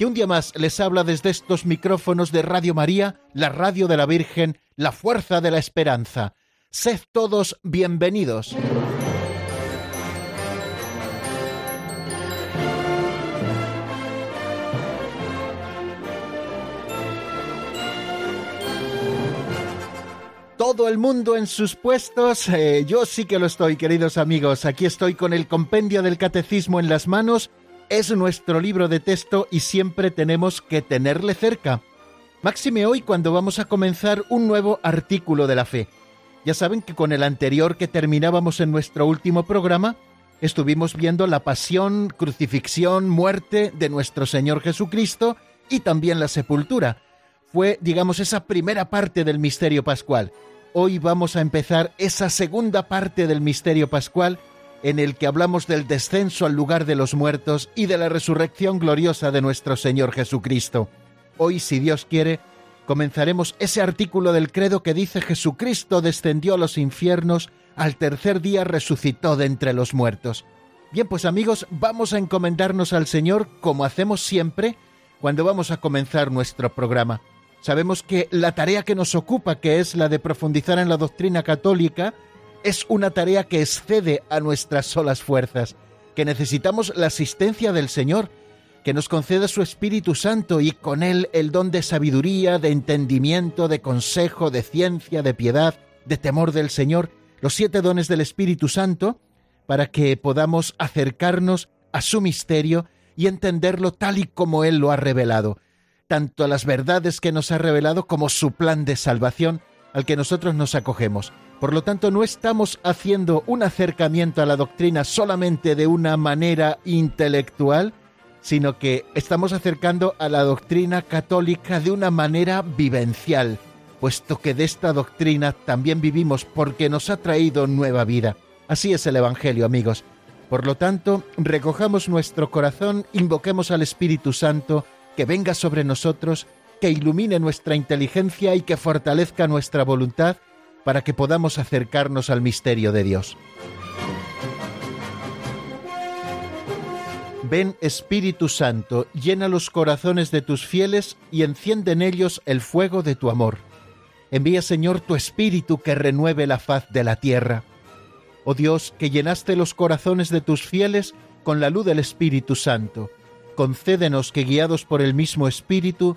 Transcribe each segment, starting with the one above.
que un día más les habla desde estos micrófonos de Radio María, la radio de la Virgen, la fuerza de la esperanza. Sed todos bienvenidos. todo el mundo en sus puestos. Eh, yo sí que lo estoy, queridos amigos. Aquí estoy con el compendio del catecismo en las manos. Es nuestro libro de texto y siempre tenemos que tenerle cerca. Máxime hoy cuando vamos a comenzar un nuevo artículo de la fe. Ya saben que con el anterior que terminábamos en nuestro último programa, estuvimos viendo la pasión, crucifixión, muerte de nuestro Señor Jesucristo y también la sepultura. Fue, digamos, esa primera parte del misterio pascual. Hoy vamos a empezar esa segunda parte del misterio pascual en el que hablamos del descenso al lugar de los muertos y de la resurrección gloriosa de nuestro Señor Jesucristo. Hoy, si Dios quiere, comenzaremos ese artículo del credo que dice Jesucristo descendió a los infiernos, al tercer día resucitó de entre los muertos. Bien, pues amigos, vamos a encomendarnos al Señor como hacemos siempre cuando vamos a comenzar nuestro programa. Sabemos que la tarea que nos ocupa, que es la de profundizar en la doctrina católica, es una tarea que excede a nuestras solas fuerzas, que necesitamos la asistencia del Señor, que nos conceda su Espíritu Santo y con él el don de sabiduría, de entendimiento, de consejo, de ciencia, de piedad, de temor del Señor, los siete dones del Espíritu Santo, para que podamos acercarnos a su misterio y entenderlo tal y como Él lo ha revelado tanto las verdades que nos ha revelado como su plan de salvación al que nosotros nos acogemos. Por lo tanto, no estamos haciendo un acercamiento a la doctrina solamente de una manera intelectual, sino que estamos acercando a la doctrina católica de una manera vivencial, puesto que de esta doctrina también vivimos porque nos ha traído nueva vida. Así es el Evangelio, amigos. Por lo tanto, recojamos nuestro corazón, invoquemos al Espíritu Santo, que venga sobre nosotros, que ilumine nuestra inteligencia y que fortalezca nuestra voluntad para que podamos acercarnos al misterio de Dios. Ven Espíritu Santo, llena los corazones de tus fieles y enciende en ellos el fuego de tu amor. Envía Señor tu Espíritu que renueve la faz de la tierra. Oh Dios, que llenaste los corazones de tus fieles con la luz del Espíritu Santo concédenos que guiados por el mismo Espíritu,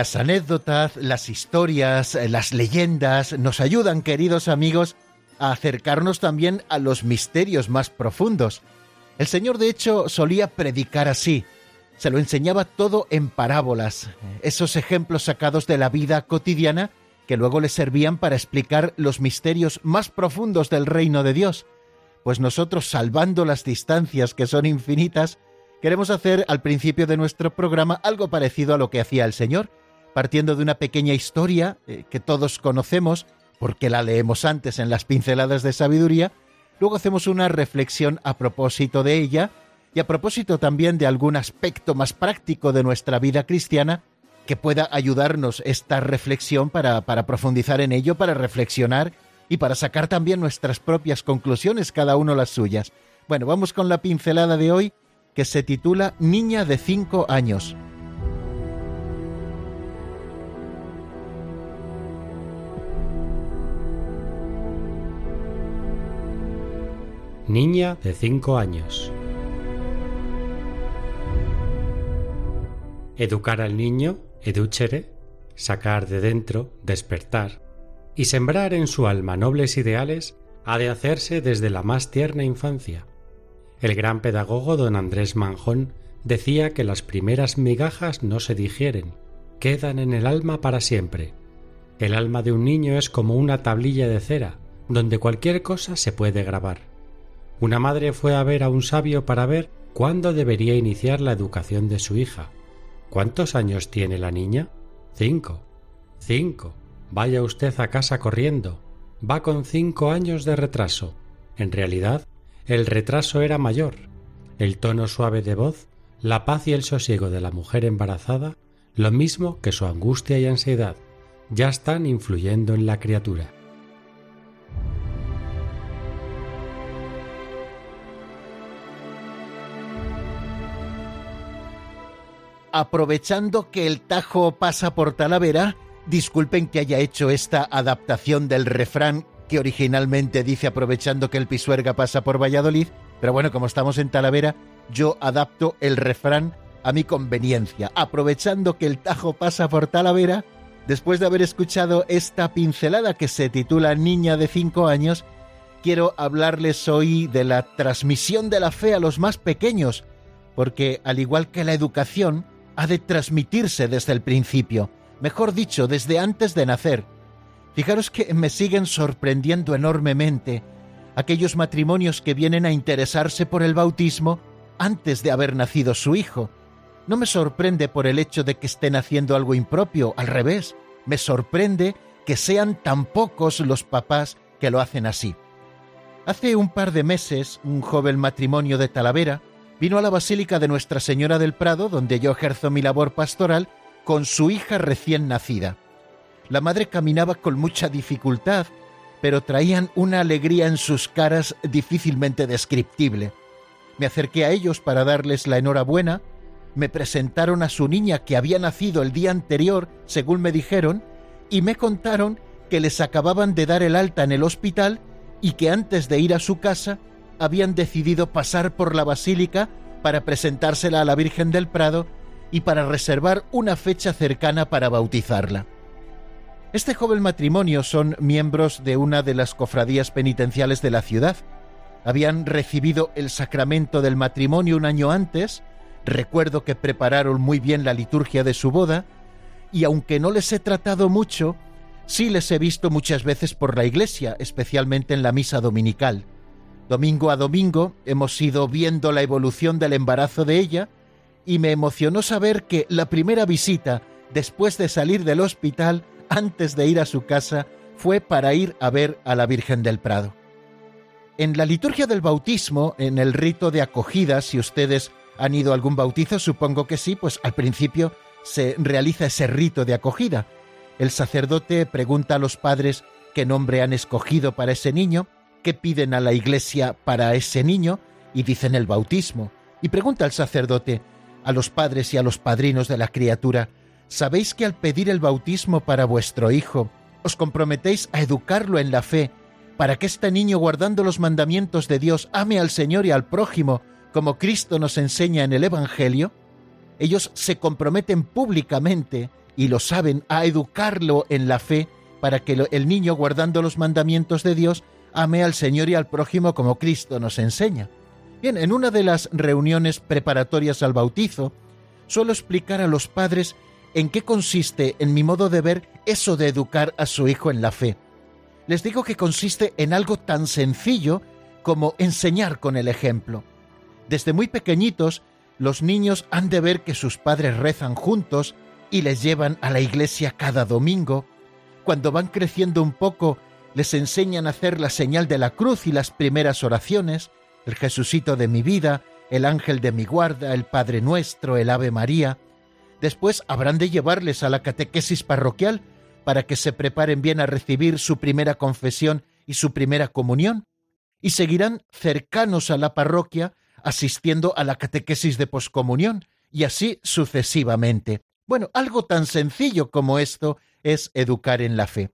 Las anécdotas, las historias, las leyendas nos ayudan, queridos amigos, a acercarnos también a los misterios más profundos. El Señor, de hecho, solía predicar así. Se lo enseñaba todo en parábolas, esos ejemplos sacados de la vida cotidiana que luego le servían para explicar los misterios más profundos del reino de Dios. Pues nosotros, salvando las distancias que son infinitas, queremos hacer al principio de nuestro programa algo parecido a lo que hacía el Señor, partiendo de una pequeña historia eh, que todos conocemos, porque la leemos antes en las pinceladas de sabiduría, luego hacemos una reflexión a propósito de ella y a propósito también de algún aspecto más práctico de nuestra vida cristiana que pueda ayudarnos esta reflexión para, para profundizar en ello, para reflexionar y para sacar también nuestras propias conclusiones, cada uno las suyas. Bueno, vamos con la pincelada de hoy que se titula Niña de cinco años. Niña de 5 años. Educar al niño, educere, sacar de dentro, despertar, y sembrar en su alma nobles ideales ha de hacerse desde la más tierna infancia. El gran pedagogo don Andrés Manjón decía que las primeras migajas no se digieren, quedan en el alma para siempre. El alma de un niño es como una tablilla de cera, donde cualquier cosa se puede grabar. Una madre fue a ver a un sabio para ver cuándo debería iniciar la educación de su hija. ¿Cuántos años tiene la niña? Cinco. Cinco. Vaya usted a casa corriendo. Va con cinco años de retraso. En realidad, el retraso era mayor. El tono suave de voz, la paz y el sosiego de la mujer embarazada, lo mismo que su angustia y ansiedad, ya están influyendo en la criatura. Aprovechando que el Tajo pasa por Talavera, disculpen que haya hecho esta adaptación del refrán que originalmente dice aprovechando que el Pisuerga pasa por Valladolid, pero bueno, como estamos en Talavera, yo adapto el refrán a mi conveniencia. Aprovechando que el Tajo pasa por Talavera, después de haber escuchado esta pincelada que se titula Niña de 5 años, quiero hablarles hoy de la transmisión de la fe a los más pequeños, porque al igual que la educación, ha de transmitirse desde el principio, mejor dicho, desde antes de nacer. Fijaros que me siguen sorprendiendo enormemente aquellos matrimonios que vienen a interesarse por el bautismo antes de haber nacido su hijo. No me sorprende por el hecho de que estén haciendo algo impropio, al revés, me sorprende que sean tan pocos los papás que lo hacen así. Hace un par de meses, un joven matrimonio de Talavera vino a la Basílica de Nuestra Señora del Prado, donde yo ejerzo mi labor pastoral, con su hija recién nacida. La madre caminaba con mucha dificultad, pero traían una alegría en sus caras difícilmente descriptible. Me acerqué a ellos para darles la enhorabuena, me presentaron a su niña que había nacido el día anterior, según me dijeron, y me contaron que les acababan de dar el alta en el hospital y que antes de ir a su casa habían decidido pasar por la basílica para presentársela a la Virgen del Prado y para reservar una fecha cercana para bautizarla. Este joven matrimonio son miembros de una de las cofradías penitenciales de la ciudad. Habían recibido el sacramento del matrimonio un año antes, recuerdo que prepararon muy bien la liturgia de su boda, y aunque no les he tratado mucho, sí les he visto muchas veces por la iglesia, especialmente en la misa dominical. Domingo a domingo hemos ido viendo la evolución del embarazo de ella y me emocionó saber que la primera visita después de salir del hospital, antes de ir a su casa, fue para ir a ver a la Virgen del Prado. En la liturgia del bautismo, en el rito de acogida, si ustedes han ido a algún bautizo, supongo que sí, pues al principio se realiza ese rito de acogida. El sacerdote pregunta a los padres qué nombre han escogido para ese niño qué piden a la iglesia para ese niño y dicen el bautismo. Y pregunta al sacerdote, a los padres y a los padrinos de la criatura, ¿sabéis que al pedir el bautismo para vuestro hijo, os comprometéis a educarlo en la fe, para que este niño, guardando los mandamientos de Dios, ame al Señor y al prójimo, como Cristo nos enseña en el Evangelio? Ellos se comprometen públicamente, y lo saben, a educarlo en la fe, para que el niño, guardando los mandamientos de Dios, ame al Señor y al prójimo como Cristo nos enseña. Bien, en una de las reuniones preparatorias al bautizo, suelo explicar a los padres en qué consiste, en mi modo de ver, eso de educar a su hijo en la fe. Les digo que consiste en algo tan sencillo como enseñar con el ejemplo. Desde muy pequeñitos, los niños han de ver que sus padres rezan juntos y les llevan a la iglesia cada domingo. Cuando van creciendo un poco, les enseñan a hacer la señal de la cruz y las primeras oraciones, el Jesucito de mi vida, el ángel de mi guarda, el Padre nuestro, el Ave María. Después habrán de llevarles a la catequesis parroquial para que se preparen bien a recibir su primera confesión y su primera comunión, y seguirán cercanos a la parroquia asistiendo a la catequesis de poscomunión, y así sucesivamente. Bueno, algo tan sencillo como esto es educar en la fe.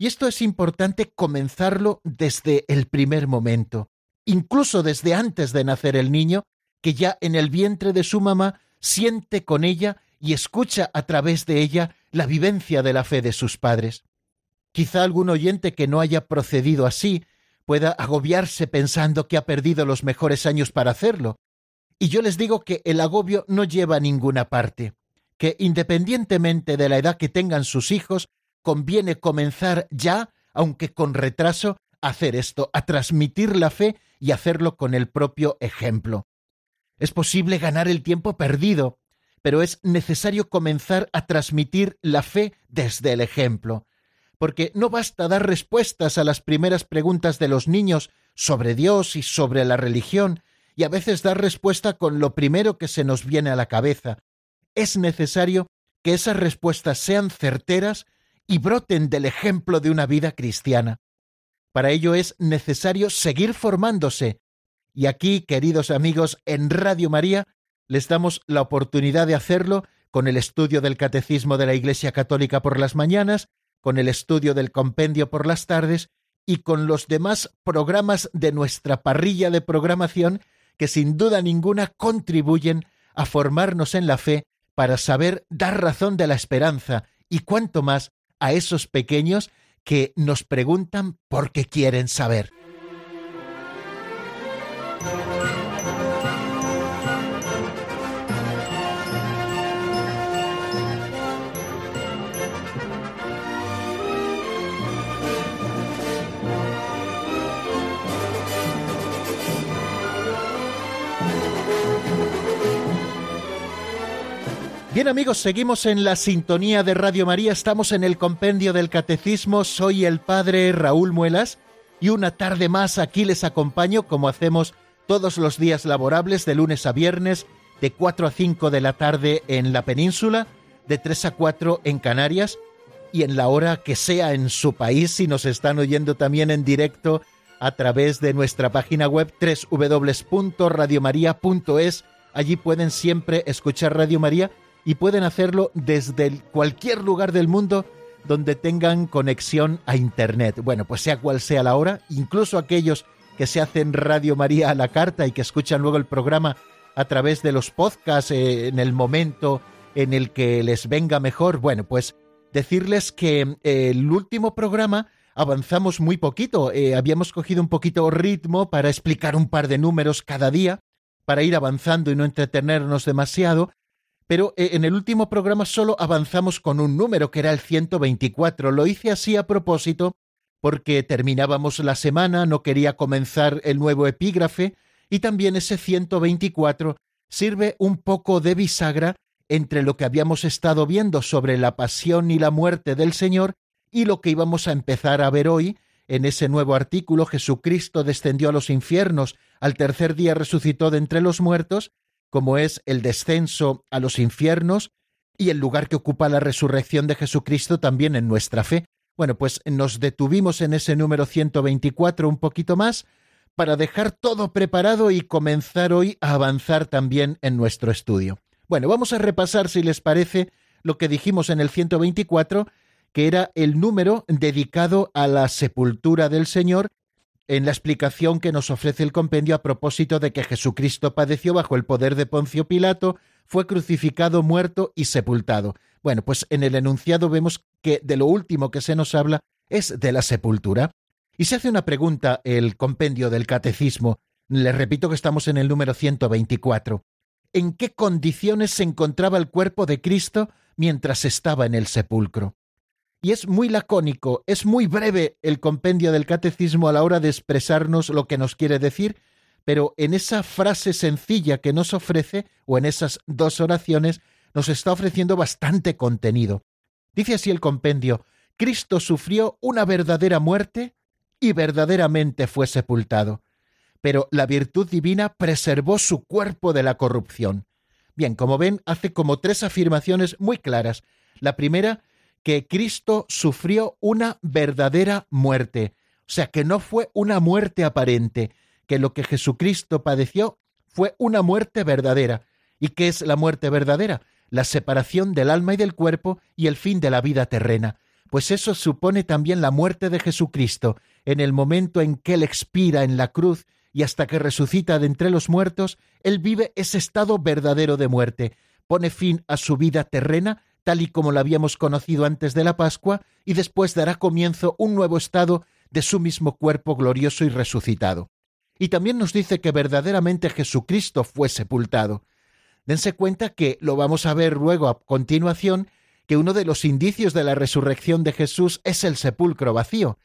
Y esto es importante comenzarlo desde el primer momento, incluso desde antes de nacer el niño, que ya en el vientre de su mamá siente con ella y escucha a través de ella la vivencia de la fe de sus padres. Quizá algún oyente que no haya procedido así pueda agobiarse pensando que ha perdido los mejores años para hacerlo. Y yo les digo que el agobio no lleva a ninguna parte, que independientemente de la edad que tengan sus hijos, conviene comenzar ya, aunque con retraso, a hacer esto, a transmitir la fe y hacerlo con el propio ejemplo. Es posible ganar el tiempo perdido, pero es necesario comenzar a transmitir la fe desde el ejemplo, porque no basta dar respuestas a las primeras preguntas de los niños sobre Dios y sobre la religión, y a veces dar respuesta con lo primero que se nos viene a la cabeza. Es necesario que esas respuestas sean certeras y broten del ejemplo de una vida cristiana. Para ello es necesario seguir formándose. Y aquí, queridos amigos, en Radio María les damos la oportunidad de hacerlo con el estudio del Catecismo de la Iglesia Católica por las mañanas, con el estudio del compendio por las tardes y con los demás programas de nuestra parrilla de programación que sin duda ninguna contribuyen a formarnos en la fe para saber dar razón de la esperanza y cuanto más a esos pequeños que nos preguntan por qué quieren saber. Bien amigos, seguimos en la sintonía de Radio María, estamos en el compendio del Catecismo, soy el Padre Raúl Muelas y una tarde más aquí les acompaño como hacemos todos los días laborables de lunes a viernes, de 4 a 5 de la tarde en la península, de 3 a 4 en Canarias y en la hora que sea en su país. Si nos están oyendo también en directo a través de nuestra página web www.radiomaria.es. Allí pueden siempre escuchar Radio María y pueden hacerlo desde cualquier lugar del mundo donde tengan conexión a Internet. Bueno, pues sea cual sea la hora, incluso aquellos que se hacen Radio María a la carta y que escuchan luego el programa a través de los podcasts eh, en el momento en el que les venga mejor. Bueno, pues decirles que eh, el último programa avanzamos muy poquito. Eh, habíamos cogido un poquito ritmo para explicar un par de números cada día, para ir avanzando y no entretenernos demasiado pero eh, en el último programa solo avanzamos con un número que era el 124. Lo hice así a propósito porque terminábamos la semana, no quería comenzar el nuevo epígrafe y también ese 124 sirve un poco de bisagra entre lo que habíamos estado viendo sobre la pasión y la muerte del Señor y lo que íbamos a empezar a ver hoy en ese nuevo artículo Jesucristo descendió a los infiernos, al tercer día resucitó de entre los muertos como es el descenso a los infiernos y el lugar que ocupa la resurrección de Jesucristo también en nuestra fe. Bueno, pues nos detuvimos en ese número 124 un poquito más para dejar todo preparado y comenzar hoy a avanzar también en nuestro estudio. Bueno, vamos a repasar, si les parece, lo que dijimos en el 124, que era el número dedicado a la sepultura del Señor en la explicación que nos ofrece el compendio a propósito de que Jesucristo padeció bajo el poder de Poncio Pilato, fue crucificado, muerto y sepultado. Bueno, pues en el enunciado vemos que de lo último que se nos habla es de la sepultura. Y se hace una pregunta el compendio del catecismo. Les repito que estamos en el número 124. ¿En qué condiciones se encontraba el cuerpo de Cristo mientras estaba en el sepulcro? Y es muy lacónico, es muy breve el compendio del catecismo a la hora de expresarnos lo que nos quiere decir, pero en esa frase sencilla que nos ofrece, o en esas dos oraciones, nos está ofreciendo bastante contenido. Dice así el compendio, Cristo sufrió una verdadera muerte y verdaderamente fue sepultado, pero la virtud divina preservó su cuerpo de la corrupción. Bien, como ven, hace como tres afirmaciones muy claras. La primera que Cristo sufrió una verdadera muerte, o sea, que no fue una muerte aparente, que lo que Jesucristo padeció fue una muerte verdadera. ¿Y qué es la muerte verdadera? La separación del alma y del cuerpo y el fin de la vida terrena. Pues eso supone también la muerte de Jesucristo, en el momento en que Él expira en la cruz y hasta que resucita de entre los muertos, Él vive ese estado verdadero de muerte, pone fin a su vida terrena, tal y como la habíamos conocido antes de la Pascua, y después dará comienzo un nuevo estado de su mismo cuerpo glorioso y resucitado. Y también nos dice que verdaderamente Jesucristo fue sepultado. Dense cuenta que lo vamos a ver luego a continuación, que uno de los indicios de la resurrección de Jesús es el sepulcro vacío.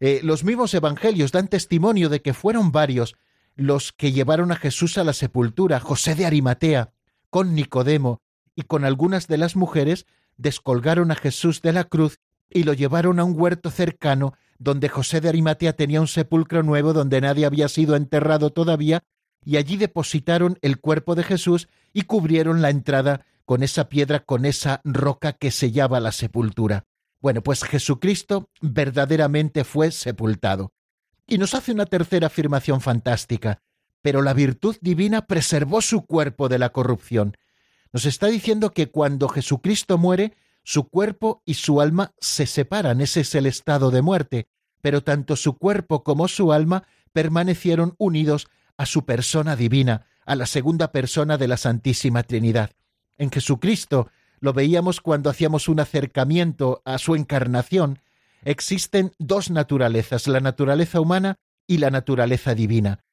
Eh, los mismos evangelios dan testimonio de que fueron varios los que llevaron a Jesús a la sepultura, José de Arimatea, con Nicodemo y con algunas de las mujeres, descolgaron a Jesús de la cruz y lo llevaron a un huerto cercano donde José de Arimatea tenía un sepulcro nuevo donde nadie había sido enterrado todavía, y allí depositaron el cuerpo de Jesús y cubrieron la entrada con esa piedra, con esa roca que sellaba la sepultura. Bueno, pues Jesucristo verdaderamente fue sepultado. Y nos hace una tercera afirmación fantástica, pero la virtud divina preservó su cuerpo de la corrupción. Nos está diciendo que cuando Jesucristo muere, su cuerpo y su alma se separan, ese es el estado de muerte, pero tanto su cuerpo como su alma permanecieron unidos a su persona divina, a la segunda persona de la Santísima Trinidad. En Jesucristo, lo veíamos cuando hacíamos un acercamiento a su encarnación, existen dos naturalezas, la naturaleza humana y la naturaleza divina.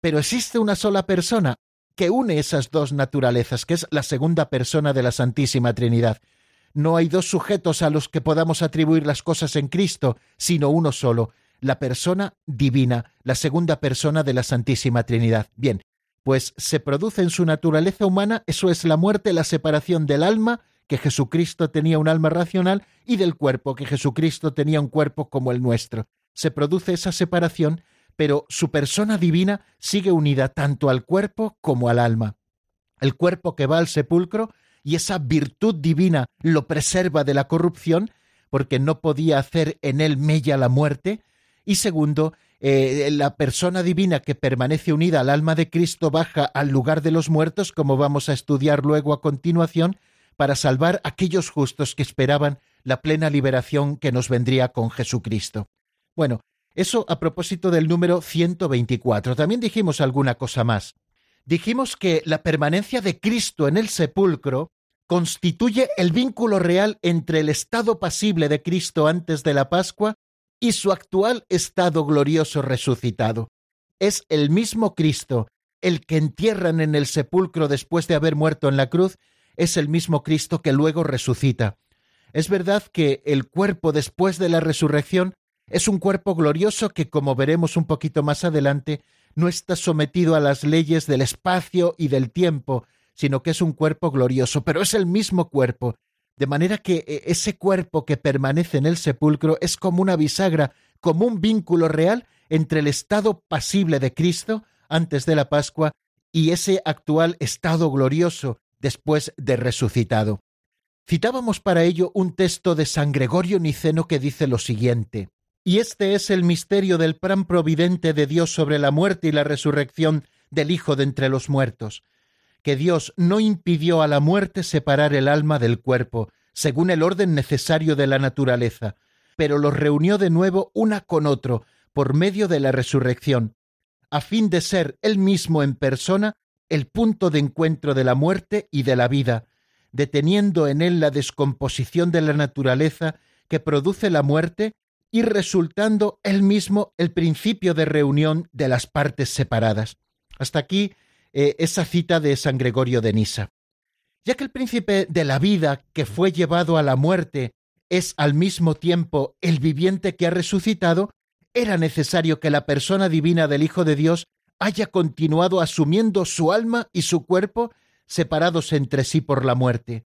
Pero existe una sola persona que une esas dos naturalezas, que es la segunda persona de la Santísima Trinidad. No hay dos sujetos a los que podamos atribuir las cosas en Cristo, sino uno solo, la persona divina, la segunda persona de la Santísima Trinidad. Bien, pues se produce en su naturaleza humana, eso es la muerte, la separación del alma, que Jesucristo tenía un alma racional, y del cuerpo, que Jesucristo tenía un cuerpo como el nuestro. Se produce esa separación, pero su persona divina sigue unida tanto al cuerpo como al alma. El cuerpo que va al sepulcro y esa virtud divina lo preserva de la corrupción, porque no podía hacer en él mella la muerte, y segundo, eh, la persona divina que permanece unida al alma de Cristo baja al lugar de los muertos, como vamos a estudiar luego a continuación, para salvar a aquellos justos que esperaban la plena liberación que nos vendría con Jesucristo. Bueno, eso a propósito del número 124. También dijimos alguna cosa más dijimos que la permanencia de Cristo en el sepulcro constituye el vínculo real entre el estado pasible de Cristo antes de la Pascua y su actual estado glorioso resucitado. Es el mismo Cristo, el que entierran en el sepulcro después de haber muerto en la cruz, es el mismo Cristo que luego resucita. Es verdad que el cuerpo después de la resurrección es un cuerpo glorioso que, como veremos un poquito más adelante, no está sometido a las leyes del espacio y del tiempo, sino que es un cuerpo glorioso, pero es el mismo cuerpo, de manera que eh, ese cuerpo que permanece en el sepulcro es como una bisagra, como un vínculo real entre el estado pasible de Cristo antes de la Pascua y ese actual estado glorioso después de resucitado. Citábamos para ello un texto de San Gregorio Niceno que dice lo siguiente y este es el misterio del plan providente de Dios sobre la muerte y la resurrección del Hijo de entre los muertos, que Dios no impidió a la muerte separar el alma del cuerpo, según el orden necesario de la naturaleza, pero los reunió de nuevo una con otro por medio de la resurrección, a fin de ser él mismo en persona el punto de encuentro de la muerte y de la vida, deteniendo en él la descomposición de la naturaleza que produce la muerte y resultando él mismo el principio de reunión de las partes separadas. Hasta aquí eh, esa cita de San Gregorio de Nisa. Ya que el príncipe de la vida que fue llevado a la muerte es al mismo tiempo el viviente que ha resucitado, era necesario que la persona divina del Hijo de Dios haya continuado asumiendo su alma y su cuerpo separados entre sí por la muerte.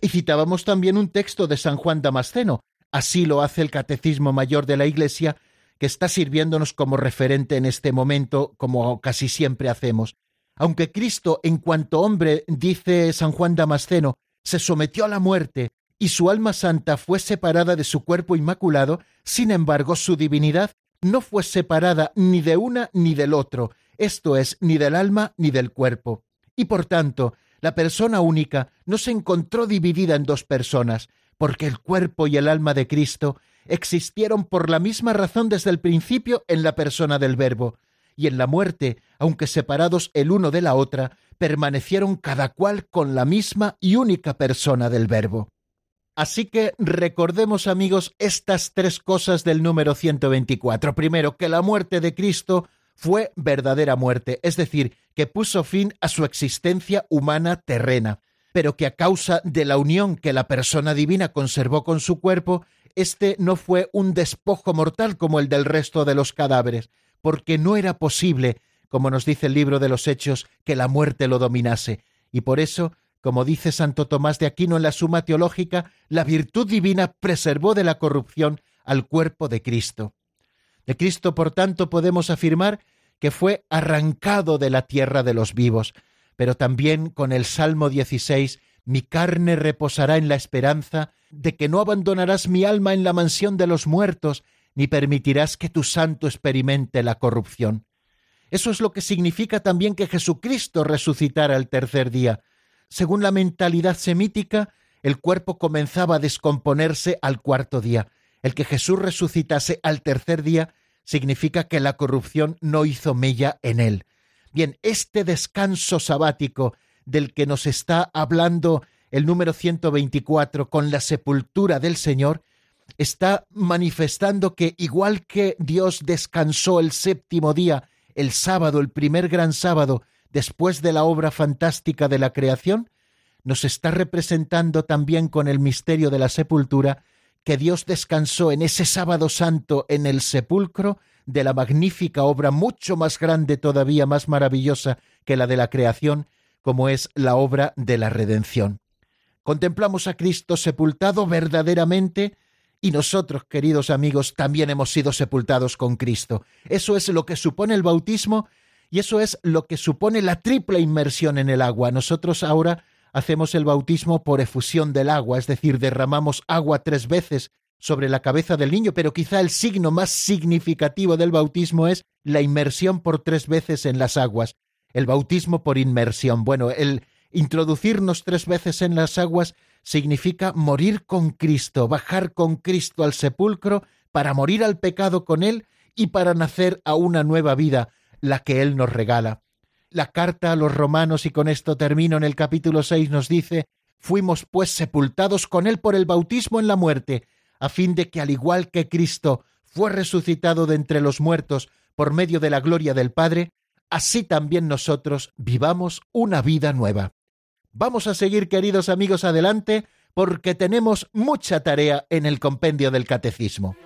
Y citábamos también un texto de San Juan Damasceno, Así lo hace el Catecismo Mayor de la Iglesia, que está sirviéndonos como referente en este momento, como casi siempre hacemos. Aunque Cristo, en cuanto hombre, dice San Juan Damasceno, se sometió a la muerte y su alma santa fue separada de su cuerpo inmaculado, sin embargo su divinidad no fue separada ni de una ni del otro, esto es, ni del alma ni del cuerpo. Y por tanto, la persona única no se encontró dividida en dos personas, porque el cuerpo y el alma de Cristo existieron por la misma razón desde el principio en la persona del Verbo, y en la muerte, aunque separados el uno de la otra, permanecieron cada cual con la misma y única persona del Verbo. Así que recordemos amigos estas tres cosas del número 124. Primero, que la muerte de Cristo fue verdadera muerte, es decir, que puso fin a su existencia humana terrena, pero que a causa de la unión que la persona divina conservó con su cuerpo, este no fue un despojo mortal como el del resto de los cadáveres, porque no era posible, como nos dice el libro de los Hechos, que la muerte lo dominase, y por eso como dice Santo Tomás de Aquino en la Suma Teológica, la virtud divina preservó de la corrupción al cuerpo de Cristo. De Cristo, por tanto, podemos afirmar que fue arrancado de la tierra de los vivos, pero también con el Salmo 16, mi carne reposará en la esperanza de que no abandonarás mi alma en la mansión de los muertos, ni permitirás que tu santo experimente la corrupción. Eso es lo que significa también que Jesucristo resucitara el tercer día, según la mentalidad semítica, el cuerpo comenzaba a descomponerse al cuarto día. El que Jesús resucitase al tercer día significa que la corrupción no hizo mella en él. Bien, este descanso sabático del que nos está hablando el número 124 con la sepultura del Señor, está manifestando que igual que Dios descansó el séptimo día, el sábado, el primer gran sábado, después de la obra fantástica de la creación, nos está representando también con el misterio de la sepultura que Dios descansó en ese sábado santo en el sepulcro de la magnífica obra mucho más grande todavía, más maravillosa que la de la creación, como es la obra de la redención. Contemplamos a Cristo sepultado verdaderamente y nosotros, queridos amigos, también hemos sido sepultados con Cristo. Eso es lo que supone el bautismo y eso es lo que supone la triple inmersión en el agua. Nosotros ahora hacemos el bautismo por efusión del agua, es decir, derramamos agua tres veces sobre la cabeza del niño, pero quizá el signo más significativo del bautismo es la inmersión por tres veces en las aguas. El bautismo por inmersión. Bueno, el introducirnos tres veces en las aguas significa morir con Cristo, bajar con Cristo al sepulcro para morir al pecado con Él y para nacer a una nueva vida, la que Él nos regala. La carta a los romanos, y con esto termino en el capítulo 6, nos dice, fuimos pues sepultados con Él por el bautismo en la muerte, a fin de que al igual que Cristo fue resucitado de entre los muertos por medio de la gloria del Padre, así también nosotros vivamos una vida nueva. Vamos a seguir, queridos amigos, adelante, porque tenemos mucha tarea en el compendio del Catecismo.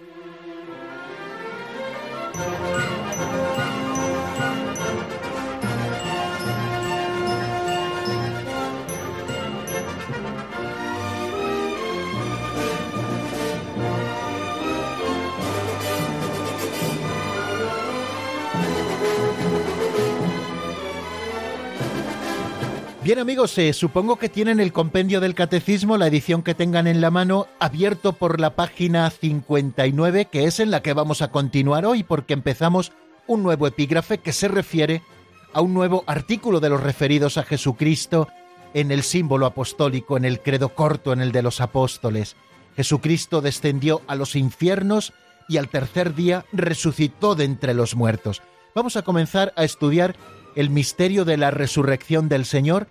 Bien amigos, eh, supongo que tienen el compendio del catecismo, la edición que tengan en la mano, abierto por la página 59, que es en la que vamos a continuar hoy, porque empezamos un nuevo epígrafe que se refiere a un nuevo artículo de los referidos a Jesucristo en el símbolo apostólico, en el credo corto, en el de los apóstoles. Jesucristo descendió a los infiernos y al tercer día resucitó de entre los muertos. Vamos a comenzar a estudiar el misterio de la resurrección del Señor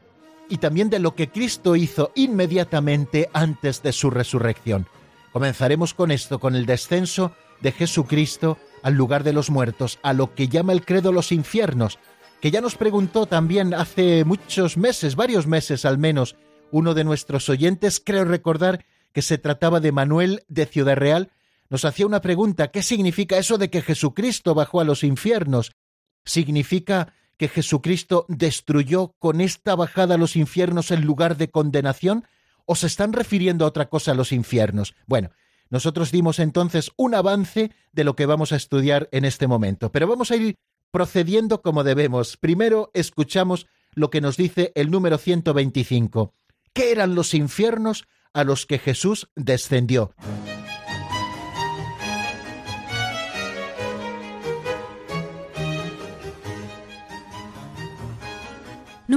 y también de lo que Cristo hizo inmediatamente antes de su resurrección. Comenzaremos con esto, con el descenso de Jesucristo al lugar de los muertos, a lo que llama el credo los infiernos, que ya nos preguntó también hace muchos meses, varios meses al menos, uno de nuestros oyentes, creo recordar que se trataba de Manuel de Ciudad Real, nos hacía una pregunta, ¿qué significa eso de que Jesucristo bajó a los infiernos? ¿Significa que Jesucristo destruyó con esta bajada a los infiernos en lugar de condenación? ¿O se están refiriendo a otra cosa a los infiernos? Bueno, nosotros dimos entonces un avance de lo que vamos a estudiar en este momento, pero vamos a ir procediendo como debemos. Primero escuchamos lo que nos dice el número 125. ¿Qué eran los infiernos a los que Jesús descendió?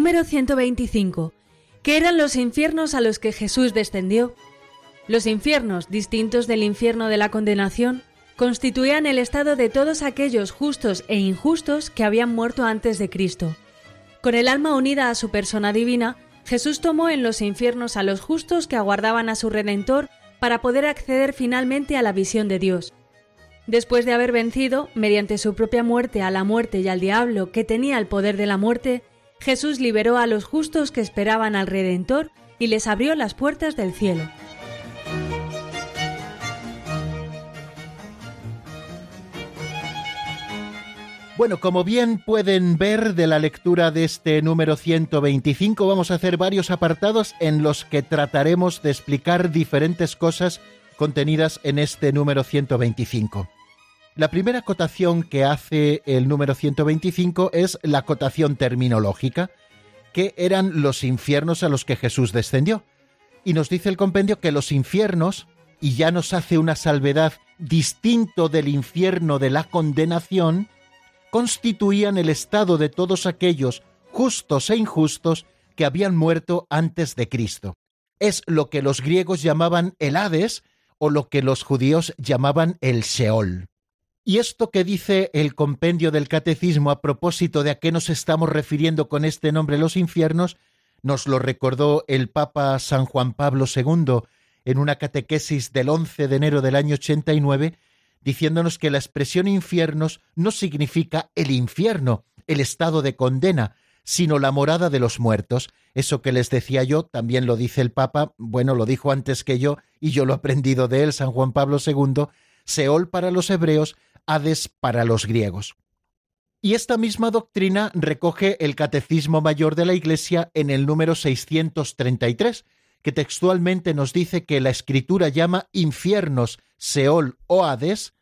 Número 125. ¿Qué eran los infiernos a los que Jesús descendió? Los infiernos, distintos del infierno de la condenación, constituían el estado de todos aquellos justos e injustos que habían muerto antes de Cristo. Con el alma unida a su persona divina, Jesús tomó en los infiernos a los justos que aguardaban a su Redentor para poder acceder finalmente a la visión de Dios. Después de haber vencido, mediante su propia muerte, a la muerte y al diablo que tenía el poder de la muerte, Jesús liberó a los justos que esperaban al Redentor y les abrió las puertas del cielo. Bueno, como bien pueden ver de la lectura de este número 125, vamos a hacer varios apartados en los que trataremos de explicar diferentes cosas contenidas en este número 125. La primera acotación que hace el número 125 es la acotación terminológica, que eran los infiernos a los que Jesús descendió. Y nos dice el compendio que los infiernos, y ya nos hace una salvedad distinto del infierno de la condenación, constituían el estado de todos aquellos justos e injustos que habían muerto antes de Cristo. Es lo que los griegos llamaban el Hades o lo que los judíos llamaban el Sheol. Y esto que dice el compendio del catecismo a propósito de a qué nos estamos refiriendo con este nombre los infiernos, nos lo recordó el Papa San Juan Pablo II en una catequesis del 11 de enero del año 89, diciéndonos que la expresión infiernos no significa el infierno, el estado de condena, sino la morada de los muertos. Eso que les decía yo, también lo dice el Papa, bueno, lo dijo antes que yo, y yo lo he aprendido de él, San Juan Pablo II, Seol para los hebreos, Hades para los griegos. Y esta misma doctrina recoge el Catecismo Mayor de la Iglesia en el número 633, que textualmente nos dice que la Escritura llama infiernos, Seol o Hades,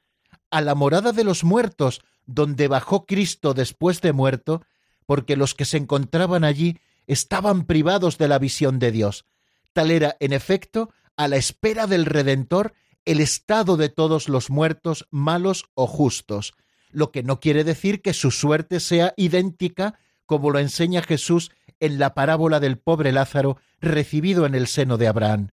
a la morada de los muertos, donde bajó Cristo después de muerto, porque los que se encontraban allí estaban privados de la visión de Dios. Tal era, en efecto, a la espera del Redentor, el estado de todos los muertos, malos o justos, lo que no quiere decir que su suerte sea idéntica como lo enseña Jesús en la parábola del pobre Lázaro recibido en el seno de Abraham.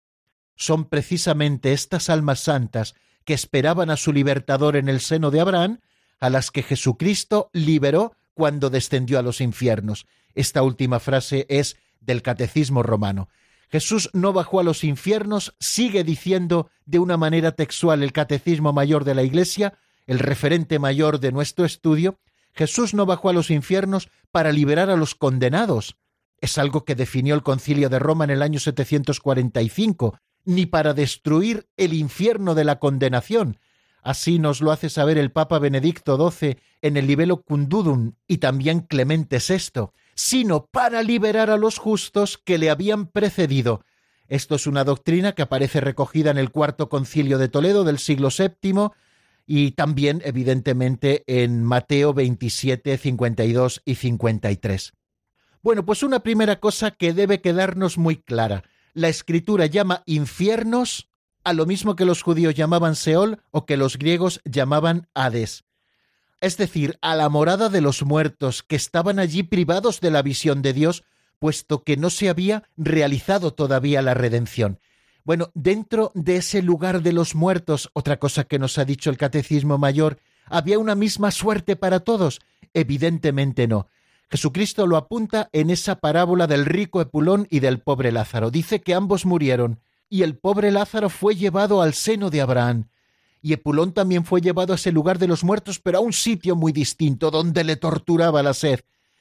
Son precisamente estas almas santas que esperaban a su libertador en el seno de Abraham, a las que Jesucristo liberó cuando descendió a los infiernos. Esta última frase es del Catecismo romano. Jesús no bajó a los infiernos, sigue diciendo de una manera textual el Catecismo Mayor de la Iglesia, el referente mayor de nuestro estudio, Jesús no bajó a los infiernos para liberar a los condenados, es algo que definió el concilio de Roma en el año 745, ni para destruir el infierno de la condenación. Así nos lo hace saber el Papa Benedicto XII en el Libelo Cundudum y también Clemente VI, sino para liberar a los justos que le habían precedido. Esto es una doctrina que aparece recogida en el cuarto concilio de Toledo del siglo VII y también, evidentemente, en Mateo 27, 52 y 53. Bueno, pues una primera cosa que debe quedarnos muy clara. La escritura llama infiernos a lo mismo que los judíos llamaban Seol o que los griegos llamaban Hades. Es decir, a la morada de los muertos que estaban allí privados de la visión de Dios, puesto que no se había realizado todavía la redención. Bueno, dentro de ese lugar de los muertos, otra cosa que nos ha dicho el Catecismo Mayor, ¿había una misma suerte para todos? Evidentemente no. Jesucristo lo apunta en esa parábola del rico Epulón y del pobre Lázaro. Dice que ambos murieron, y el pobre Lázaro fue llevado al seno de Abraham. Y Epulón también fue llevado a ese lugar de los muertos, pero a un sitio muy distinto, donde le torturaba la sed.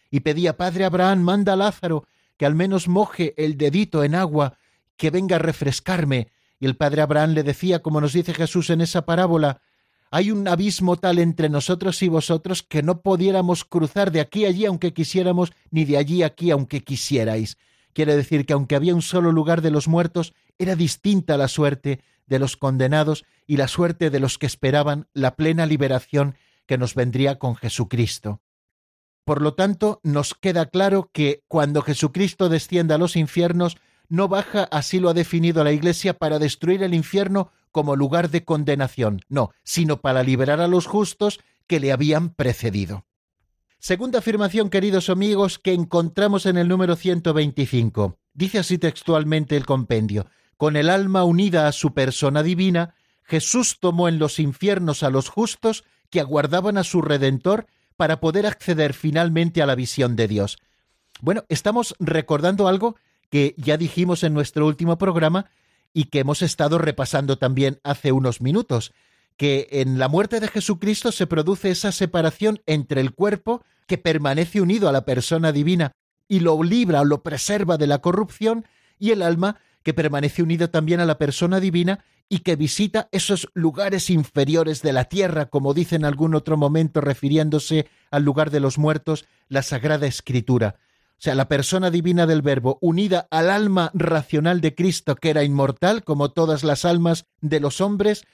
Y pedía, Padre Abraham, manda a Lázaro que al menos moje el dedito en agua, que venga a refrescarme. Y el Padre Abraham le decía, como nos dice Jesús en esa parábola, hay un abismo tal entre nosotros y vosotros que no pudiéramos cruzar de aquí a allí aunque quisiéramos, ni de allí a aquí aunque quisierais. Quiere decir que aunque había un solo lugar de los muertos, era distinta la suerte de los condenados y la suerte de los que esperaban la plena liberación que nos vendría con Jesucristo. Por lo tanto, nos queda claro que cuando Jesucristo descienda a los infiernos, no baja, así lo ha definido la Iglesia, para destruir el infierno como lugar de condenación, no, sino para liberar a los justos que le habían precedido. Segunda afirmación, queridos amigos, que encontramos en el número 125. Dice así textualmente el compendio, con el alma unida a su persona divina, Jesús tomó en los infiernos a los justos que aguardaban a su Redentor para poder acceder finalmente a la visión de Dios. Bueno, estamos recordando algo que ya dijimos en nuestro último programa y que hemos estado repasando también hace unos minutos, que en la muerte de Jesucristo se produce esa separación entre el cuerpo, que permanece unido a la persona divina y lo libra o lo preserva de la corrupción, y el alma, que permanece unido también a la persona divina y que visita esos lugares inferiores de la tierra, como dice en algún otro momento refiriéndose al lugar de los muertos, la Sagrada Escritura. O sea, la persona divina del Verbo, unida al alma racional de Cristo, que era inmortal, como todas las almas de los hombres,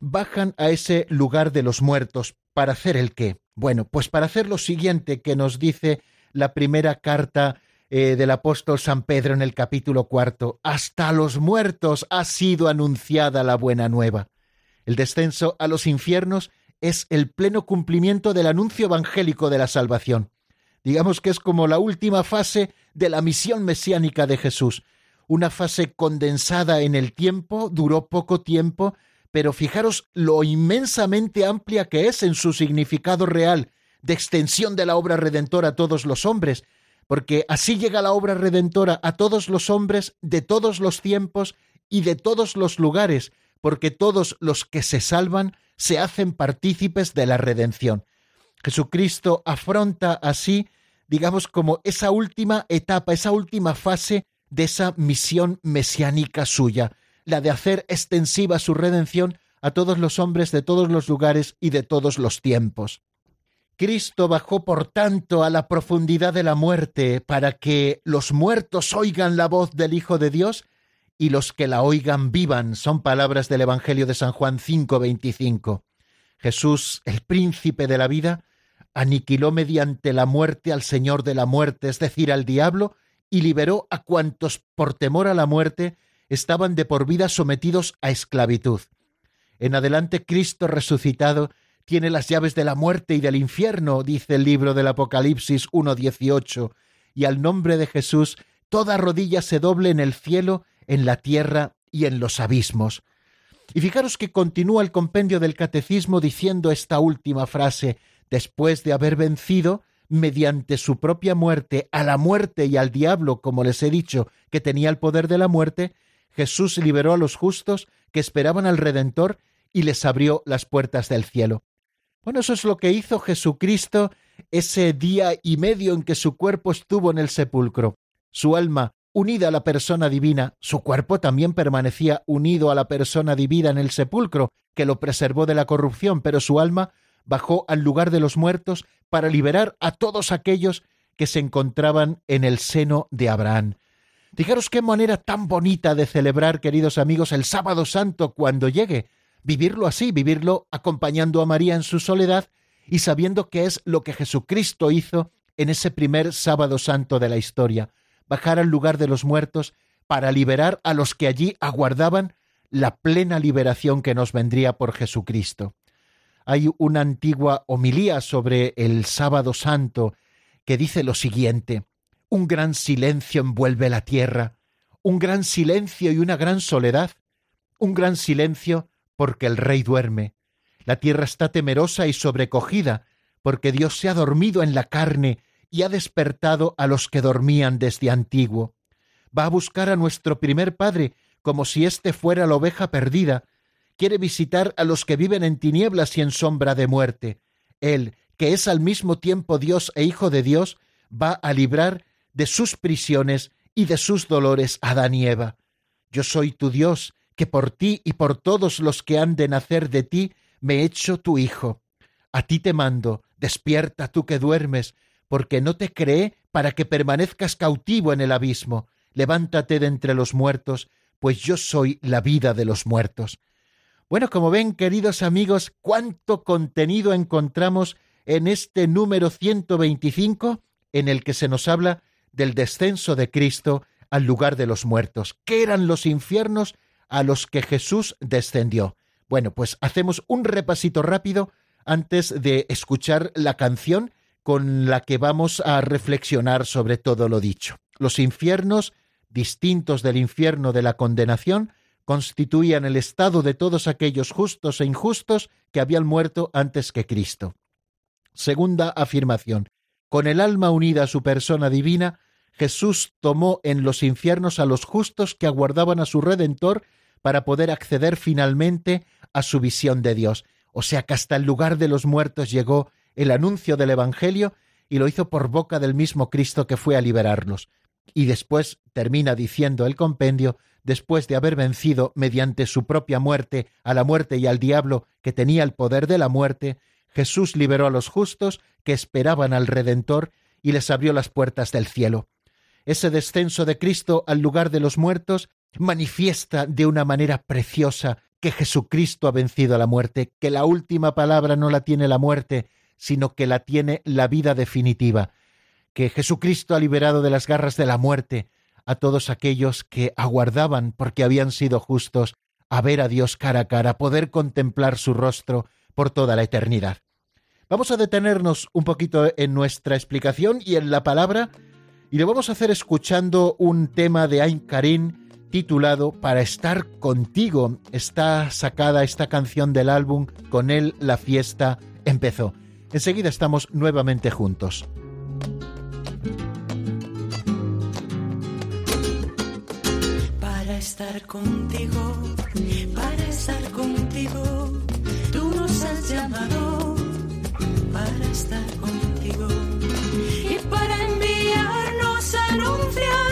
bajan a ese lugar de los muertos. ¿Para hacer el qué? Bueno, pues para hacer lo siguiente que nos dice la primera carta eh, del apóstol San Pedro en el capítulo cuarto. Hasta los muertos ha sido anunciada la buena nueva. El descenso a los infiernos es el pleno cumplimiento del anuncio evangélico de la salvación. Digamos que es como la última fase de la misión mesiánica de Jesús, una fase condensada en el tiempo, duró poco tiempo, pero fijaros lo inmensamente amplia que es en su significado real, de extensión de la obra redentora a todos los hombres, porque así llega la obra redentora a todos los hombres de todos los tiempos y de todos los lugares, porque todos los que se salvan se hacen partícipes de la redención. Jesucristo afronta así, digamos, como esa última etapa, esa última fase de esa misión mesiánica suya, la de hacer extensiva su redención a todos los hombres de todos los lugares y de todos los tiempos. Cristo bajó, por tanto, a la profundidad de la muerte para que los muertos oigan la voz del Hijo de Dios y los que la oigan vivan. Son palabras del Evangelio de San Juan 5:25. Jesús, el príncipe de la vida, aniquiló mediante la muerte al Señor de la muerte, es decir, al diablo, y liberó a cuantos por temor a la muerte estaban de por vida sometidos a esclavitud. En adelante Cristo resucitado tiene las llaves de la muerte y del infierno, dice el libro del Apocalipsis 1.18, y al nombre de Jesús toda rodilla se doble en el cielo, en la tierra y en los abismos. Y fijaros que continúa el compendio del catecismo diciendo esta última frase, después de haber vencido, mediante su propia muerte, a la muerte y al diablo, como les he dicho, que tenía el poder de la muerte, Jesús liberó a los justos que esperaban al Redentor y les abrió las puertas del cielo. Bueno, eso es lo que hizo Jesucristo ese día y medio en que su cuerpo estuvo en el sepulcro. Su alma, unida a la persona divina, su cuerpo también permanecía unido a la persona divina en el sepulcro, que lo preservó de la corrupción, pero su alma bajó al lugar de los muertos para liberar a todos aquellos que se encontraban en el seno de Abraham. Fijaros qué manera tan bonita de celebrar, queridos amigos, el sábado santo cuando llegue. Vivirlo así, vivirlo acompañando a María en su soledad y sabiendo que es lo que Jesucristo hizo en ese primer sábado santo de la historia, bajar al lugar de los muertos para liberar a los que allí aguardaban la plena liberación que nos vendría por Jesucristo. Hay una antigua homilía sobre el sábado santo que dice lo siguiente un gran silencio envuelve la tierra, un gran silencio y una gran soledad, un gran silencio porque el rey duerme. La tierra está temerosa y sobrecogida, porque Dios se ha dormido en la carne y ha despertado a los que dormían desde antiguo. Va a buscar a nuestro primer Padre como si éste fuera la oveja perdida. Quiere visitar a los que viven en tinieblas y en sombra de muerte. Él, que es al mismo tiempo Dios e Hijo de Dios, va a librar de sus prisiones y de sus dolores Adán y Eva. Yo soy tu Dios, que por ti y por todos los que han de nacer de ti me he hecho tu Hijo. A ti te mando, despierta tú que duermes, porque no te creé para que permanezcas cautivo en el abismo. Levántate de entre los muertos, pues yo soy la vida de los muertos. Bueno, como ven, queridos amigos, cuánto contenido encontramos en este número 125 en el que se nos habla del descenso de Cristo al lugar de los muertos. ¿Qué eran los infiernos a los que Jesús descendió? Bueno, pues hacemos un repasito rápido antes de escuchar la canción con la que vamos a reflexionar sobre todo lo dicho. Los infiernos, distintos del infierno de la condenación, constituían el estado de todos aquellos justos e injustos que habían muerto antes que Cristo. Segunda afirmación. con el alma unida a su persona divina, Jesús tomó en los infiernos a los justos que aguardaban a su Redentor para poder acceder finalmente a su visión de Dios. O sea que hasta el lugar de los muertos llegó el anuncio del Evangelio y lo hizo por boca del mismo Cristo que fue a liberarlos. Y después termina diciendo el compendio, después de haber vencido mediante su propia muerte a la muerte y al diablo que tenía el poder de la muerte, Jesús liberó a los justos que esperaban al Redentor y les abrió las puertas del cielo. Ese descenso de Cristo al lugar de los muertos manifiesta de una manera preciosa que Jesucristo ha vencido a la muerte, que la última palabra no la tiene la muerte, sino que la tiene la vida definitiva, que Jesucristo ha liberado de las garras de la muerte a todos aquellos que aguardaban, porque habían sido justos, a ver a Dios cara a cara, poder contemplar su rostro por toda la eternidad. Vamos a detenernos un poquito en nuestra explicación y en la palabra, y lo vamos a hacer escuchando un tema de Ain Karim titulado Para estar contigo. Está sacada esta canción del álbum Con él la fiesta empezó. Enseguida estamos nuevamente juntos. Para estar contigo, para estar contigo, tú nos has llamado para estar enviarnos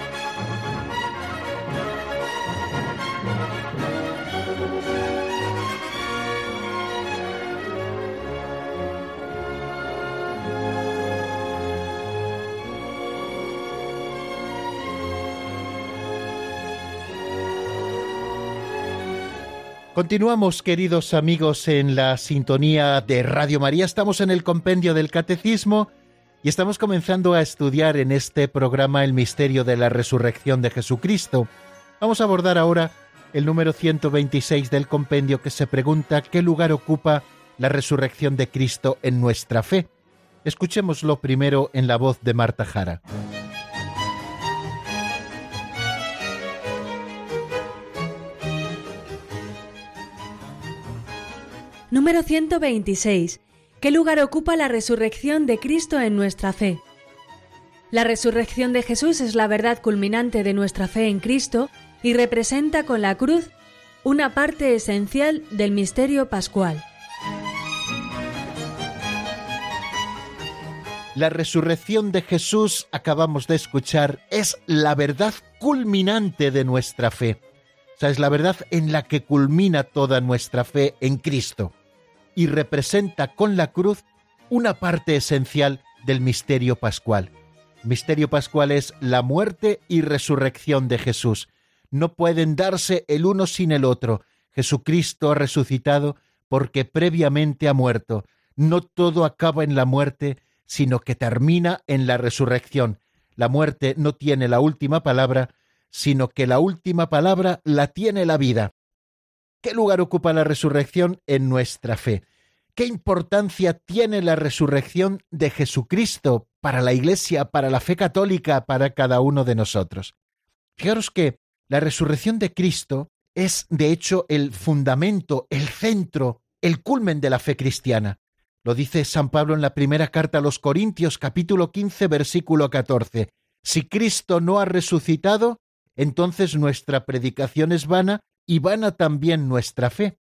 Continuamos, queridos amigos, en la sintonía de Radio María. Estamos en el compendio del Catecismo y estamos comenzando a estudiar en este programa el misterio de la resurrección de Jesucristo. Vamos a abordar ahora el número 126 del compendio que se pregunta qué lugar ocupa la resurrección de Cristo en nuestra fe. Escuchémoslo primero en la voz de Marta Jara. Número 126. ¿Qué lugar ocupa la resurrección de Cristo en nuestra fe? La resurrección de Jesús es la verdad culminante de nuestra fe en Cristo y representa con la cruz una parte esencial del misterio pascual. La resurrección de Jesús, acabamos de escuchar, es la verdad culminante de nuestra fe. O sea, es la verdad en la que culmina toda nuestra fe en Cristo. Y representa con la cruz una parte esencial del misterio pascual. misterio pascual es la muerte y resurrección de Jesús. No pueden darse el uno sin el otro. Jesucristo ha resucitado porque previamente ha muerto. No todo acaba en la muerte, sino que termina en la resurrección. La muerte no tiene la última palabra, sino que la última palabra la tiene la vida. ¿Qué lugar ocupa la resurrección en nuestra fe? ¿Qué importancia tiene la resurrección de Jesucristo para la Iglesia, para la fe católica, para cada uno de nosotros? Fijaros que la resurrección de Cristo es, de hecho, el fundamento, el centro, el culmen de la fe cristiana. Lo dice San Pablo en la primera carta a los Corintios capítulo 15 versículo 14. Si Cristo no ha resucitado, entonces nuestra predicación es vana y vana también nuestra fe.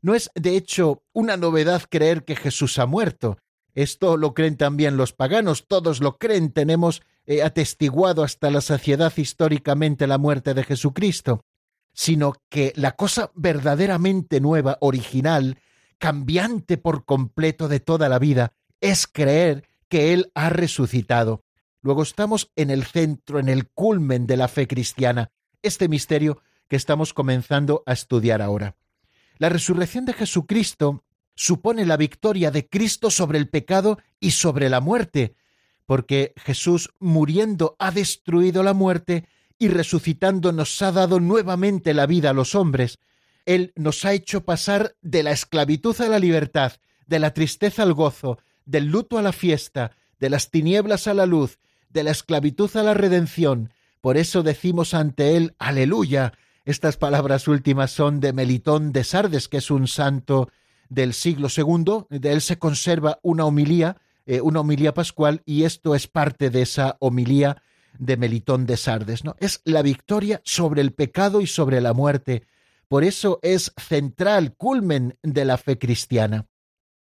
No es, de hecho, una novedad creer que Jesús ha muerto. Esto lo creen también los paganos, todos lo creen, tenemos eh, atestiguado hasta la saciedad históricamente la muerte de Jesucristo, sino que la cosa verdaderamente nueva, original, cambiante por completo de toda la vida, es creer que Él ha resucitado. Luego estamos en el centro, en el culmen de la fe cristiana, este misterio que estamos comenzando a estudiar ahora. La resurrección de Jesucristo supone la victoria de Cristo sobre el pecado y sobre la muerte, porque Jesús muriendo ha destruido la muerte y resucitando nos ha dado nuevamente la vida a los hombres, él nos ha hecho pasar de la esclavitud a la libertad, de la tristeza al gozo, del luto a la fiesta, de las tinieblas a la luz, de la esclavitud a la redención. Por eso decimos ante Él, aleluya. Estas palabras últimas son de Melitón de Sardes, que es un santo del siglo II. De él se conserva una homilía, eh, una homilía pascual, y esto es parte de esa homilía de Melitón de Sardes. ¿no? Es la victoria sobre el pecado y sobre la muerte por eso es central, culmen de la fe cristiana.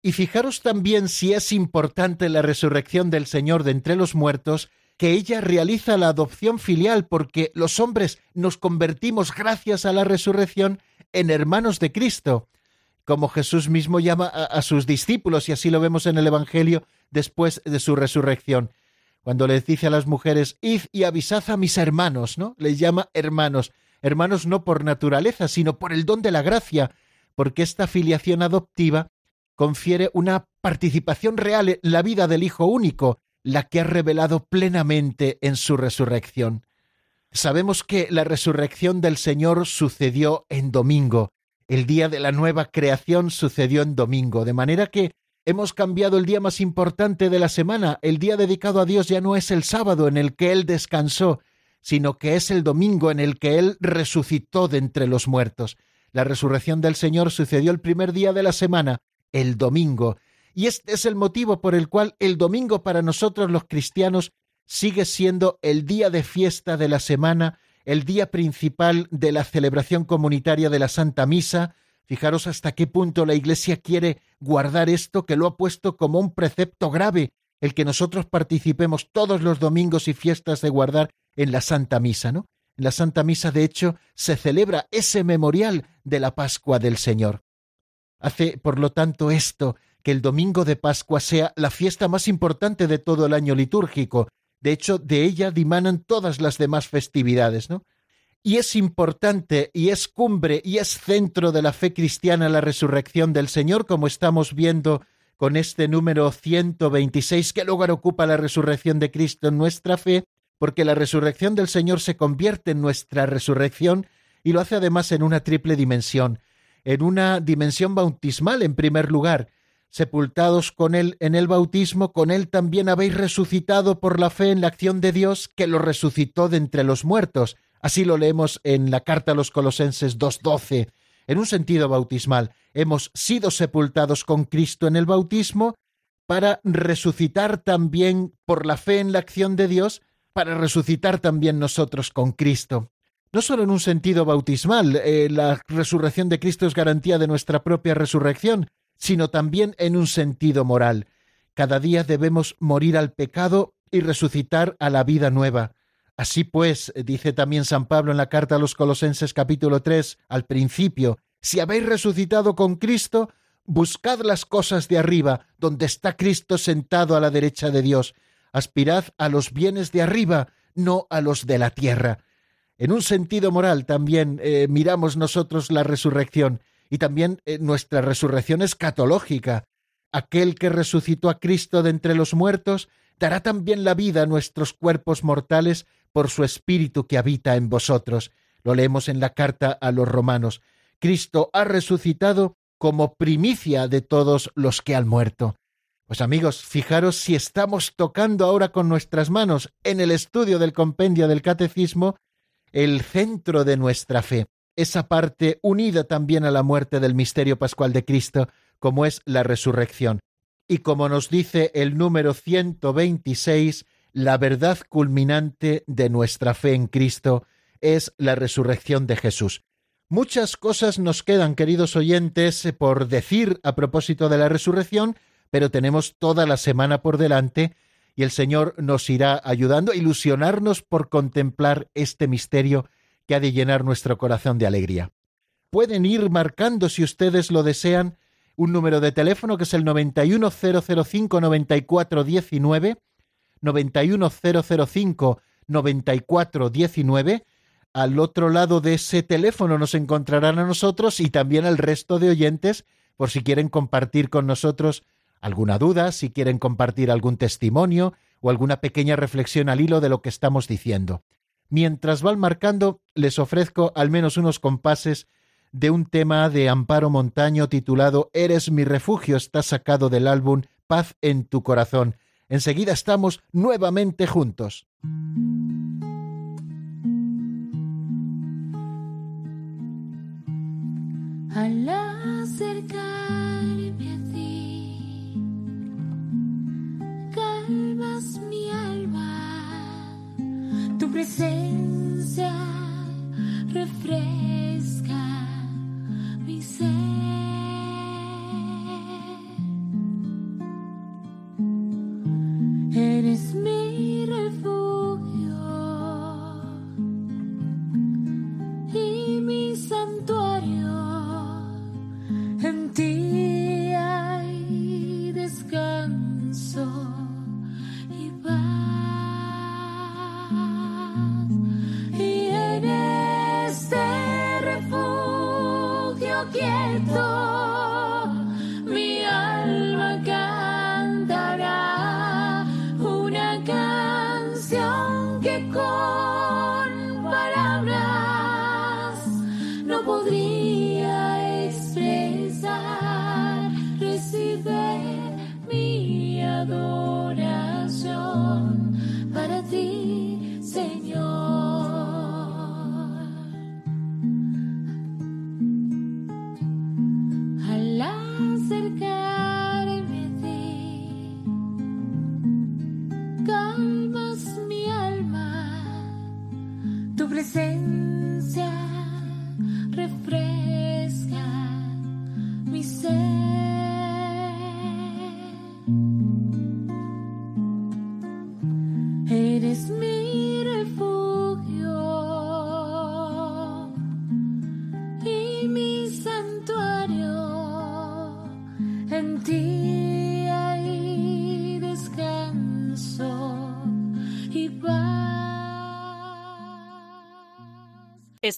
Y fijaros también si es importante la resurrección del Señor de entre los muertos, que ella realiza la adopción filial porque los hombres nos convertimos gracias a la resurrección en hermanos de Cristo, como Jesús mismo llama a, sus discípulos, y así lo vemos en el Evangelio después de su resurrección. Cuando les dice a las mujeres, id y avisad a mis hermanos, ¿no? Les llama hermanos hermanos no por naturaleza, sino por el don de la gracia, porque esta filiación adoptiva confiere una participación real en la vida del Hijo único, la que ha revelado plenamente en su resurrección. Sabemos que la resurrección del Señor sucedió en domingo, el día de la nueva creación sucedió en domingo, de manera que hemos cambiado el día más importante de la semana, el día dedicado a Dios ya no es el sábado en el que Él descansó, sino que es el domingo en el que Él resucitó de entre los muertos. La resurrección del Señor sucedió el primer día de la semana, el domingo, y este es el motivo por el cual el domingo para nosotros los cristianos sigue siendo el día de fiesta de la semana, el día principal de la celebración comunitaria de la Santa Misa. Fijaros hasta qué punto la Iglesia quiere guardar esto, que lo ha puesto como un precepto grave, el que nosotros participemos todos los domingos y fiestas de guardar en la Santa Misa, ¿no? En la Santa Misa, de hecho, se celebra ese memorial de la Pascua del Señor. Hace, por lo tanto, esto que el domingo de Pascua sea la fiesta más importante de todo el año litúrgico. De hecho, de ella dimanan todas las demás festividades, ¿no? Y es importante y es cumbre y es centro de la fe cristiana la resurrección del Señor, como estamos viendo con este número 126, que lugar ocupa la resurrección de Cristo en nuestra fe, porque la resurrección del Señor se convierte en nuestra resurrección y lo hace además en una triple dimensión, en una dimensión bautismal en primer lugar, sepultados con Él en el bautismo, con Él también habéis resucitado por la fe en la acción de Dios que lo resucitó de entre los muertos. Así lo leemos en la carta a los Colosenses 2.12, en un sentido bautismal. Hemos sido sepultados con Cristo en el bautismo para resucitar también por la fe en la acción de Dios para resucitar también nosotros con Cristo. no solo en un sentido bautismal, eh, la resurrección de Cristo es garantía de nuestra propia resurrección, sino también en un sentido moral. Cada día debemos morir al pecado y resucitar a la vida nueva. Así pues, dice también San Pablo en la carta a los Colosenses capítulo 3, al principio, si habéis resucitado con Cristo, buscad las cosas de arriba, donde está Cristo sentado a la derecha de Dios. Aspirad a los bienes de arriba, no a los de la tierra. En un sentido moral también eh, miramos nosotros la resurrección y también eh, nuestra resurrección escatológica. Aquel que resucitó a Cristo de entre los muertos dará también la vida a nuestros cuerpos mortales por su Espíritu que habita en vosotros. Lo leemos en la carta a los romanos. Cristo ha resucitado como primicia de todos los que han muerto. Pues amigos, fijaros si estamos tocando ahora con nuestras manos en el estudio del compendio del catecismo el centro de nuestra fe, esa parte unida también a la muerte del misterio pascual de Cristo, como es la resurrección. Y como nos dice el número 126, la verdad culminante de nuestra fe en Cristo es la resurrección de Jesús. Muchas cosas nos quedan, queridos oyentes, por decir a propósito de la resurrección, pero tenemos toda la semana por delante y el Señor nos irá ayudando a ilusionarnos por contemplar este misterio que ha de llenar nuestro corazón de alegría. Pueden ir marcando, si ustedes lo desean, un número de teléfono que es el 910059419, 910059419. Al otro lado de ese teléfono nos encontrarán a nosotros y también al resto de oyentes por si quieren compartir con nosotros alguna duda, si quieren compartir algún testimonio o alguna pequeña reflexión al hilo de lo que estamos diciendo. Mientras van marcando, les ofrezco al menos unos compases de un tema de Amparo Montaño titulado Eres mi refugio, está sacado del álbum Paz en tu corazón. Enseguida estamos nuevamente juntos. Al acercarme a ti, calmas mi alma, tu presencia refresca mi ser.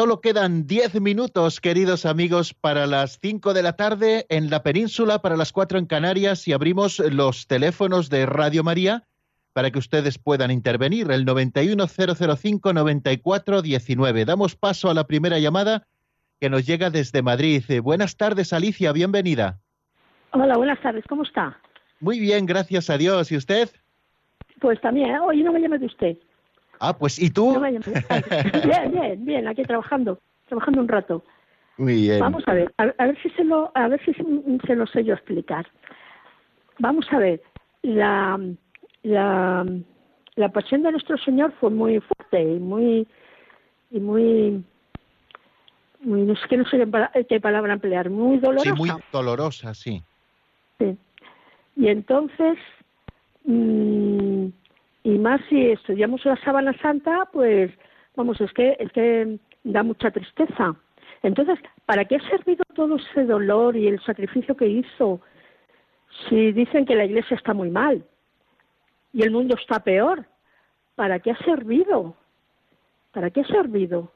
Solo quedan diez minutos, queridos amigos, para las cinco de la tarde en la península, para las cuatro en Canarias, y abrimos los teléfonos de Radio María para que ustedes puedan intervenir. El 910059419. Damos paso a la primera llamada que nos llega desde Madrid. Eh, buenas tardes, Alicia, bienvenida. Hola, buenas tardes, ¿cómo está? Muy bien, gracias a Dios. ¿Y usted? Pues también, ¿eh? oye, no me llame de usted. Ah, pues ¿y tú? No usted. Bien, bien, bien, aquí trabajando, trabajando un rato. Muy bien. Vamos a ver, a, a ver si se lo, a ver si se, se lo sé yo explicar. Vamos a ver, la, la, la pasión de nuestro Señor fue muy fuerte y muy, y muy, muy no sé qué no sé qué pala- qué palabra emplear, muy dolorosa. Sí, muy dolorosa, sí. Sí. Y entonces, mm, y más si estudiamos la sábana santa, pues vamos, es que, es que da mucha tristeza. Entonces, ¿para qué ha servido todo ese dolor y el sacrificio que hizo si dicen que la iglesia está muy mal y el mundo está peor? ¿Para qué ha servido? ¿Para qué ha servido?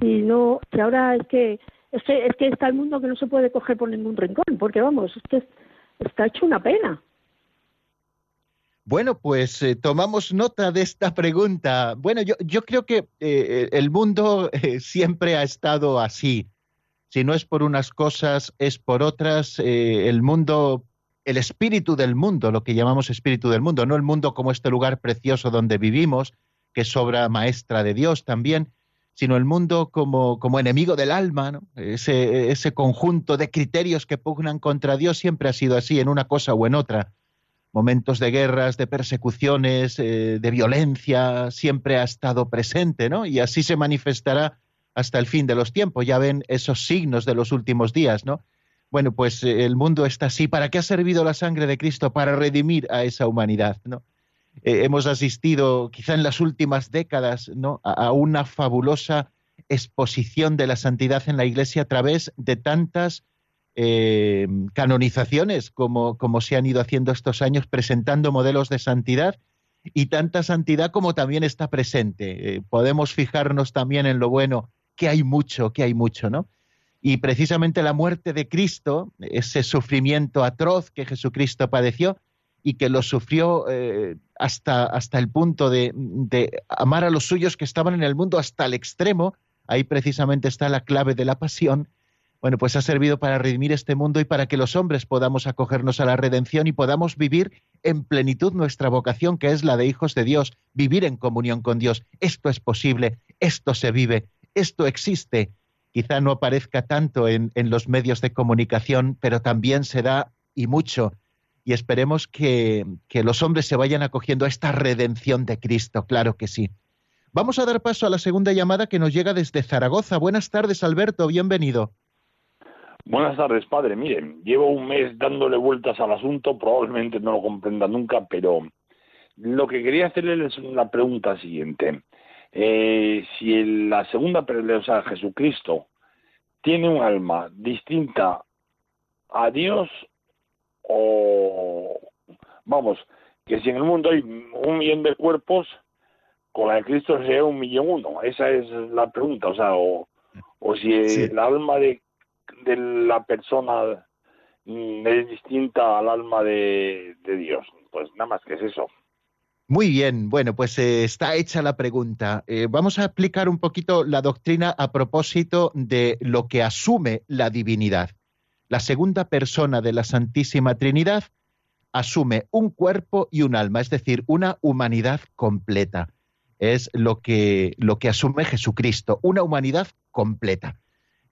Si no, si ahora es que, es que es que está el mundo que no se puede coger por ningún rincón, porque vamos, es que está hecho una pena. Bueno, pues eh, tomamos nota de esta pregunta. Bueno, yo, yo creo que eh, el mundo eh, siempre ha estado así. Si no es por unas cosas, es por otras. El mundo, el espíritu del mundo, lo que llamamos espíritu del mundo, no el mundo como este lugar precioso donde vivimos, que es obra maestra de Dios también, sino el mundo como, como enemigo del alma, ¿no? ese, ese conjunto de criterios que pugnan contra Dios siempre ha sido así, en una cosa o en otra momentos de guerras, de persecuciones, eh, de violencia, siempre ha estado presente, ¿no? Y así se manifestará hasta el fin de los tiempos. Ya ven esos signos de los últimos días, ¿no? Bueno, pues eh, el mundo está así. ¿Para qué ha servido la sangre de Cristo? Para redimir a esa humanidad, ¿no? Eh, hemos asistido, quizá en las últimas décadas, ¿no? a, a una fabulosa exposición de la santidad en la Iglesia a través de tantas eh, canonizaciones como, como se han ido haciendo estos años, presentando modelos de santidad y tanta santidad como también está presente. Eh, podemos fijarnos también en lo bueno, que hay mucho, que hay mucho, ¿no? Y precisamente la muerte de Cristo, ese sufrimiento atroz que Jesucristo padeció y que lo sufrió eh, hasta, hasta el punto de, de amar a los suyos que estaban en el mundo hasta el extremo, ahí precisamente está la clave de la pasión, bueno, pues ha servido para redimir este mundo y para que los hombres podamos acogernos a la redención y podamos vivir en plenitud nuestra vocación, que es la de hijos de Dios, vivir en comunión con Dios. Esto es posible, esto se vive, esto existe. Quizá no aparezca tanto en, los medios de comunicación, pero también se da y mucho. Y esperemos que los hombres se vayan acogiendo a esta redención de Cristo, claro que sí. Vamos a dar paso a la segunda llamada que nos llega desde Zaragoza. Buenas tardes, Alberto, bienvenido. Buenas tardes, padre. Miren, llevo un mes dándole vueltas al asunto, probablemente no lo comprenda nunca, pero lo que quería hacerle es la pregunta siguiente. Eh, si en la segunda, o sea, Jesucristo, tiene un alma distinta a Dios o, vamos, que si en el mundo hay un millón de cuerpos, con la de Cristo sería un millón uno. Esa es la pregunta, o sea, o, o si Sí. el alma de de la persona mm, es distinta al alma de, Dios. Pues nada más que es eso. Muy bien, bueno, pues eh, está hecha la pregunta. Eh, vamos a explicar un poquito la doctrina a propósito de lo que asume la divinidad. La segunda persona de la Santísima Trinidad asume un cuerpo y un alma, es decir, una humanidad completa. Es lo que, lo que asume Jesucristo, una humanidad completa.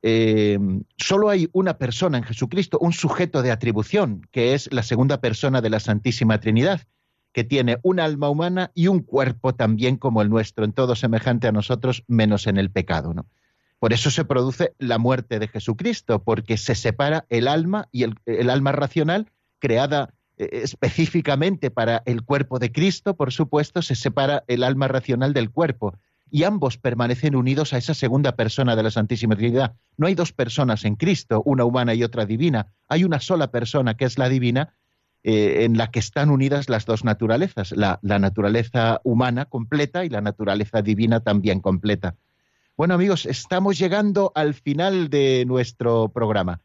Eh, solo hay una persona en Jesucristo, un sujeto de atribución, que es la segunda persona de la Santísima Trinidad que tiene un alma humana y un cuerpo también como el nuestro, en todo semejante a nosotros, menos en el pecado. ¿no? Por eso se produce la muerte de Jesucristo, porque se separa el alma y el, el alma racional, creada eh, específicamente para el cuerpo de Cristo, por supuesto, se separa el alma racional del cuerpo. Y ambos permanecen unidos a esa segunda persona de la Santísima Trinidad. No hay dos personas en Cristo, una humana y otra divina. Hay una sola persona que es la divina, eh, en la que están unidas las dos naturalezas, la, naturaleza humana completa y la naturaleza divina también completa. Bueno amigos, estamos llegando al final de nuestro programa.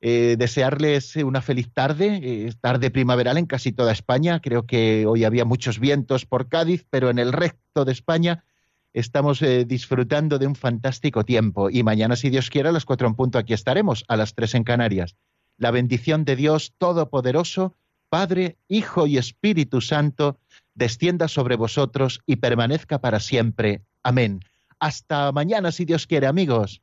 Eh, desearles una feliz tarde, eh, tarde primaveral en casi toda España. Creo que hoy había muchos vientos por Cádiz, pero en el resto de España estamos eh, disfrutando de un fantástico tiempo y mañana, si Dios quiere, a las cuatro en punto aquí estaremos, a las tres en Canarias. La bendición de Dios Todopoderoso, Padre, Hijo y Espíritu Santo, descienda sobre vosotros y permanezca para siempre. Amén. Hasta mañana, si Dios quiere, amigos.